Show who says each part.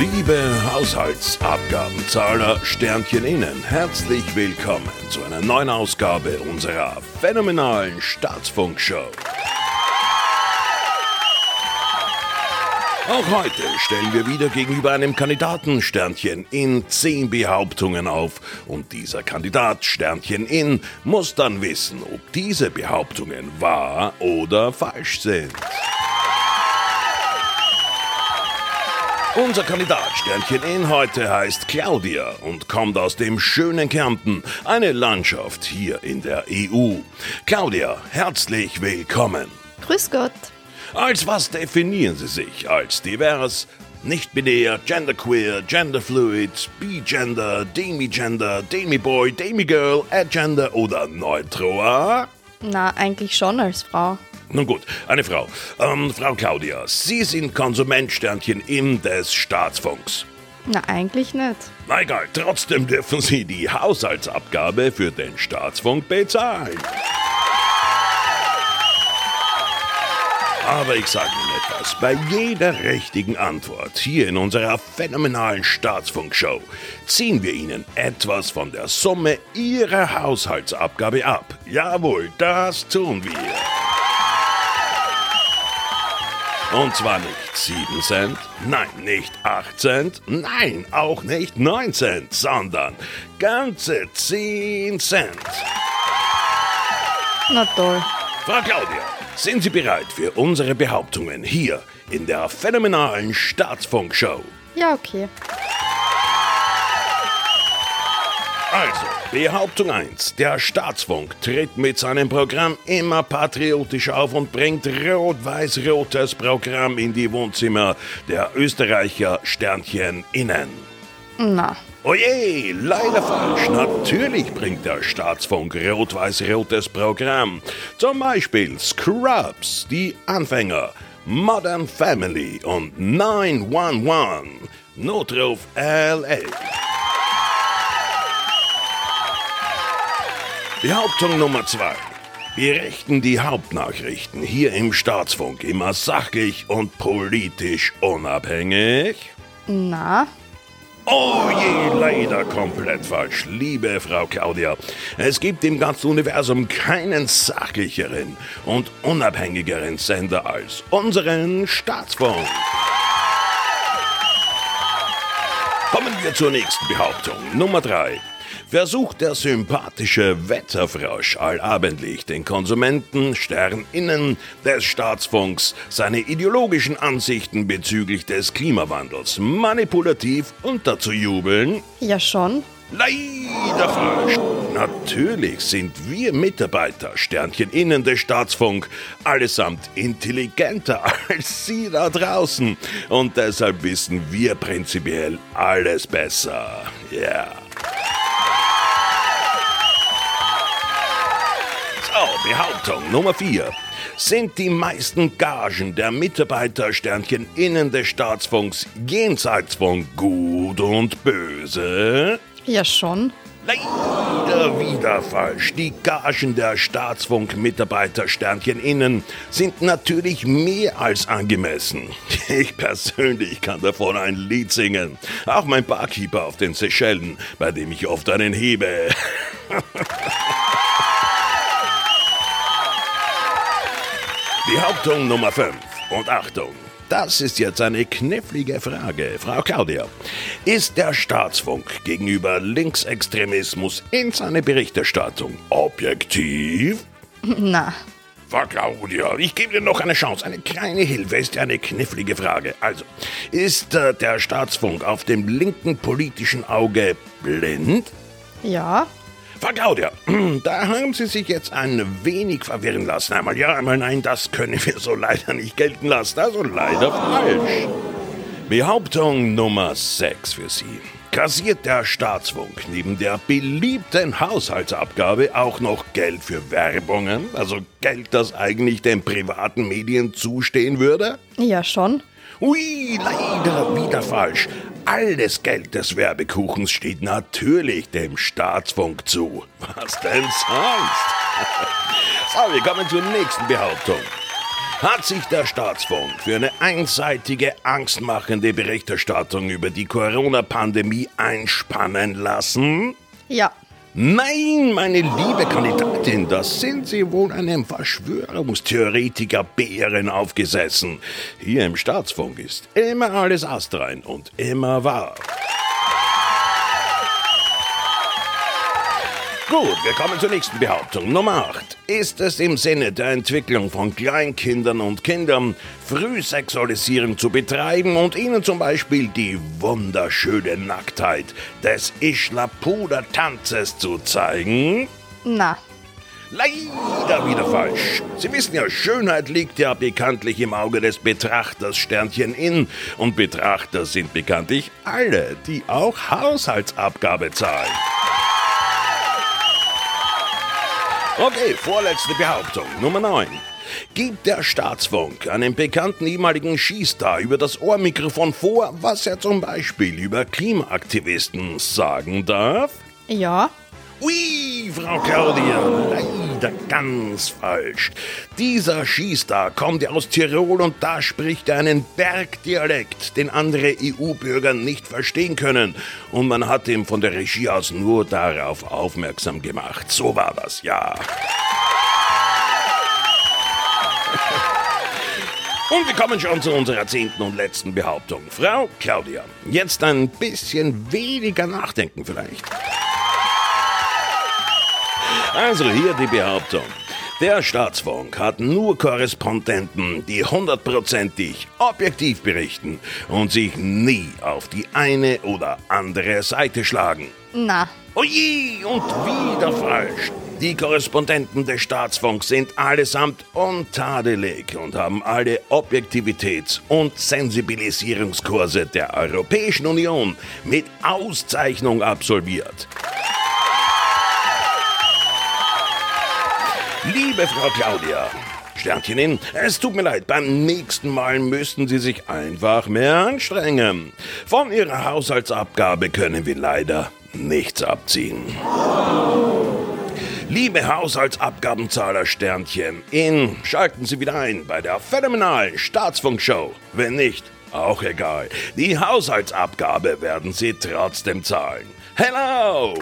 Speaker 1: Liebe Haushaltsabgabenzahler Sternchen innen, herzlich willkommen zu einer neuen Ausgabe unserer phänomenalen Staatsfunkshow. Auch heute stellen wir wieder gegenüber einem Kandidaten Sternchen in zehn Behauptungen auf und dieser Kandidat Sternchen in muss dann wissen, ob diese Behauptungen wahr oder falsch sind. Unser Kandidat Sternchen in heute heißt Claudia und kommt aus dem schönen Kärnten, eine Landschaft hier in der EU. Claudia, herzlich willkommen.
Speaker 2: Grüß Gott.
Speaker 1: Als was definieren Sie sich? Als divers, nicht-binär, genderqueer, genderfluid, bigender, demigender, demiboy, demigirl, agender oder neutro?
Speaker 2: Na, eigentlich schon als Frau.
Speaker 1: Nun gut, eine Frau. Ähm, Frau Claudia, Sie sind Konsumentsternchen im des Staatsfunks.
Speaker 2: Na, eigentlich nicht.
Speaker 1: Na egal, trotzdem dürfen Sie die Haushaltsabgabe für den Staatsfunk bezahlen. Aber ich sage Ihnen etwas. Bei jeder richtigen Antwort hier in unserer phänomenalen Staatsfunkshow ziehen wir Ihnen etwas von der Summe Ihrer Haushaltsabgabe ab. Jawohl, das tun wir. Und zwar nicht 7 Cent, nein, nicht 8 Cent, nein, auch nicht 9 Cent, sondern ganze 10 Cent.
Speaker 2: Na toll.
Speaker 1: Frau Claudia, sind Sie bereit für unsere Behauptungen hier in der phänomenalen Staatsfunkshow?
Speaker 2: Ja, okay.
Speaker 1: Also, Behauptung 1. Der Staatsfunk tritt mit seinem Programm immer patriotisch auf und bringt rot-weiß-rotes Programm in die Wohnzimmer der Österreicher Sternchen innen.
Speaker 2: Na,
Speaker 1: Oje, leider falsch. Natürlich bringt der Staatsfunk rot-weiß-rotes Programm. Zum Beispiel Scrubs, die Anfänger, Modern Family und 911. Notruf LA. Behauptung Nummer zwei. Wir richten die Hauptnachrichten hier im Staatsfunk immer sachlich und politisch unabhängig.
Speaker 2: na,
Speaker 1: Oh je, leider komplett falsch, liebe Frau Claudia. Es gibt im ganzen Universum keinen sachlicheren und unabhängigeren Sender als unseren Staatsfunk. Kommen wir zur nächsten Behauptung. Nummer drei. Versucht der sympathische Wetterfrosch allabendlich den Konsumenten, SternInnen des Staatsfunks seine ideologischen Ansichten bezüglich des Klimawandels manipulativ unterzujubeln?
Speaker 2: ja schon.
Speaker 1: Leider falsch. Natürlich sind wir Mitarbeiter, Sternchen innen des Staatsfunk, allesamt intelligenter als Sie da draußen. Und deshalb wissen wir prinzipiell alles besser. Ja. So, Behauptung Nummer 4. Sind die meisten Gagen der Mitarbeiter Sternchen innen des Staatsfunks jenseits von Gut und Böse?
Speaker 2: Ja schon.
Speaker 1: Leider wieder falsch. Die Gagen der Staatsfunk-Mitarbeiter Sternchen innen sind natürlich mehr als angemessen. Ich persönlich kann davon ein Lied singen. Auch mein Barkeeper auf den Seychellen, bei dem ich oft einen hebe. Behauptung Nummer 5. Und Achtung, das ist jetzt eine knifflige Frage. Frau Claudia, ist der Staatsfunk gegenüber Linksextremismus in seiner Berichterstattung objektiv?
Speaker 2: Na,
Speaker 1: Frau Claudia, ich gebe dir noch eine Chance. Eine kleine Hilfe ist ja eine knifflige Frage. Also, ist äh, der Staatsfunk auf dem linken politischen Auge blind?
Speaker 2: ja.
Speaker 1: Frau Claudia, da haben Sie sich jetzt ein wenig verwirren lassen. Einmal ja, einmal nein, das können wir so leider nicht gelten lassen. Also leider falsch. Behauptung Nummer 6 für Sie. Kassiert der Staatsfunk neben der beliebten Haushaltsabgabe auch noch Geld für Werbungen? Also Geld, das eigentlich den privaten Medien zustehen würde?
Speaker 2: Ja schon.
Speaker 1: Ui, leider wieder falsch. Alles Geld des Werbekuchens steht natürlich dem Staatsfunk zu. Was denn sonst? so, wir kommen zur nächsten Behauptung. Hat sich der Staatsfonds für eine einseitige, angstmachende Berichterstattung über die Corona-Pandemie einspannen lassen?
Speaker 2: Ja.
Speaker 1: Nein, meine liebe Kandidatin, das sind Sie wohl einem Verschwörungstheoretiker Bären aufgesessen. Hier im Staatsfunk ist immer alles astrein und immer wahr. Gut, wir kommen zur nächsten Behauptung. Nummer 8. Ist es im Sinne der Entwicklung von Kleinkindern und Kindern, Frühsexualisierung zu betreiben und ihnen zum Beispiel die wunderschöne Nacktheit des Ischlapuder-Tanzes zu zeigen?
Speaker 2: Na.
Speaker 1: Leider wieder falsch. Sie wissen ja, Schönheit liegt ja bekanntlich im Auge des Betrachters Sternchen in. Und Betrachter sind bekanntlich alle, die auch Haushaltsabgabe zahlen. Okay, vorletzte Behauptung, Nummer 9. Gibt der Staatsfunk einem bekannten ehemaligen Skistar über das Ohrmikrofon vor, was er zum Beispiel über Klimaaktivisten sagen darf?
Speaker 2: Ja.
Speaker 1: Ui, Frau Claudia, leider ganz falsch. Dieser Skistar kommt aus Tirol und da spricht er einen Bergdialekt, den andere EU-Bürger nicht verstehen können. Und man hat ihm von der Regie aus nur darauf aufmerksam gemacht. So war das, ja. Und wir kommen schon zu unserer zehnten und letzten Behauptung. Frau Claudia, jetzt ein bisschen weniger nachdenken vielleicht. Also hier die Behauptung. Der Staatsfunk hat nur Korrespondenten, die hundertprozentig objektiv berichten und sich nie auf die eine oder andere Seite schlagen.
Speaker 2: Na.
Speaker 1: Oje, und wieder falsch. Die Korrespondenten des Staatsfunks sind allesamt untadelig und haben alle Objektivitäts- und Sensibilisierungskurse der Europäischen Union mit Auszeichnung absolviert. Liebe Frau Claudia, Sternchen in, es tut mir leid, beim nächsten Mal müssten Sie sich einfach mehr anstrengen. Von Ihrer Haushaltsabgabe können wir leider nichts abziehen. Liebe Haushaltsabgabenzahler Sternchen, in schalten Sie wieder ein bei der phänomenalen Staatsfunkshow. Wenn nicht, auch egal. Die Haushaltsabgabe werden Sie trotzdem zahlen. Hello!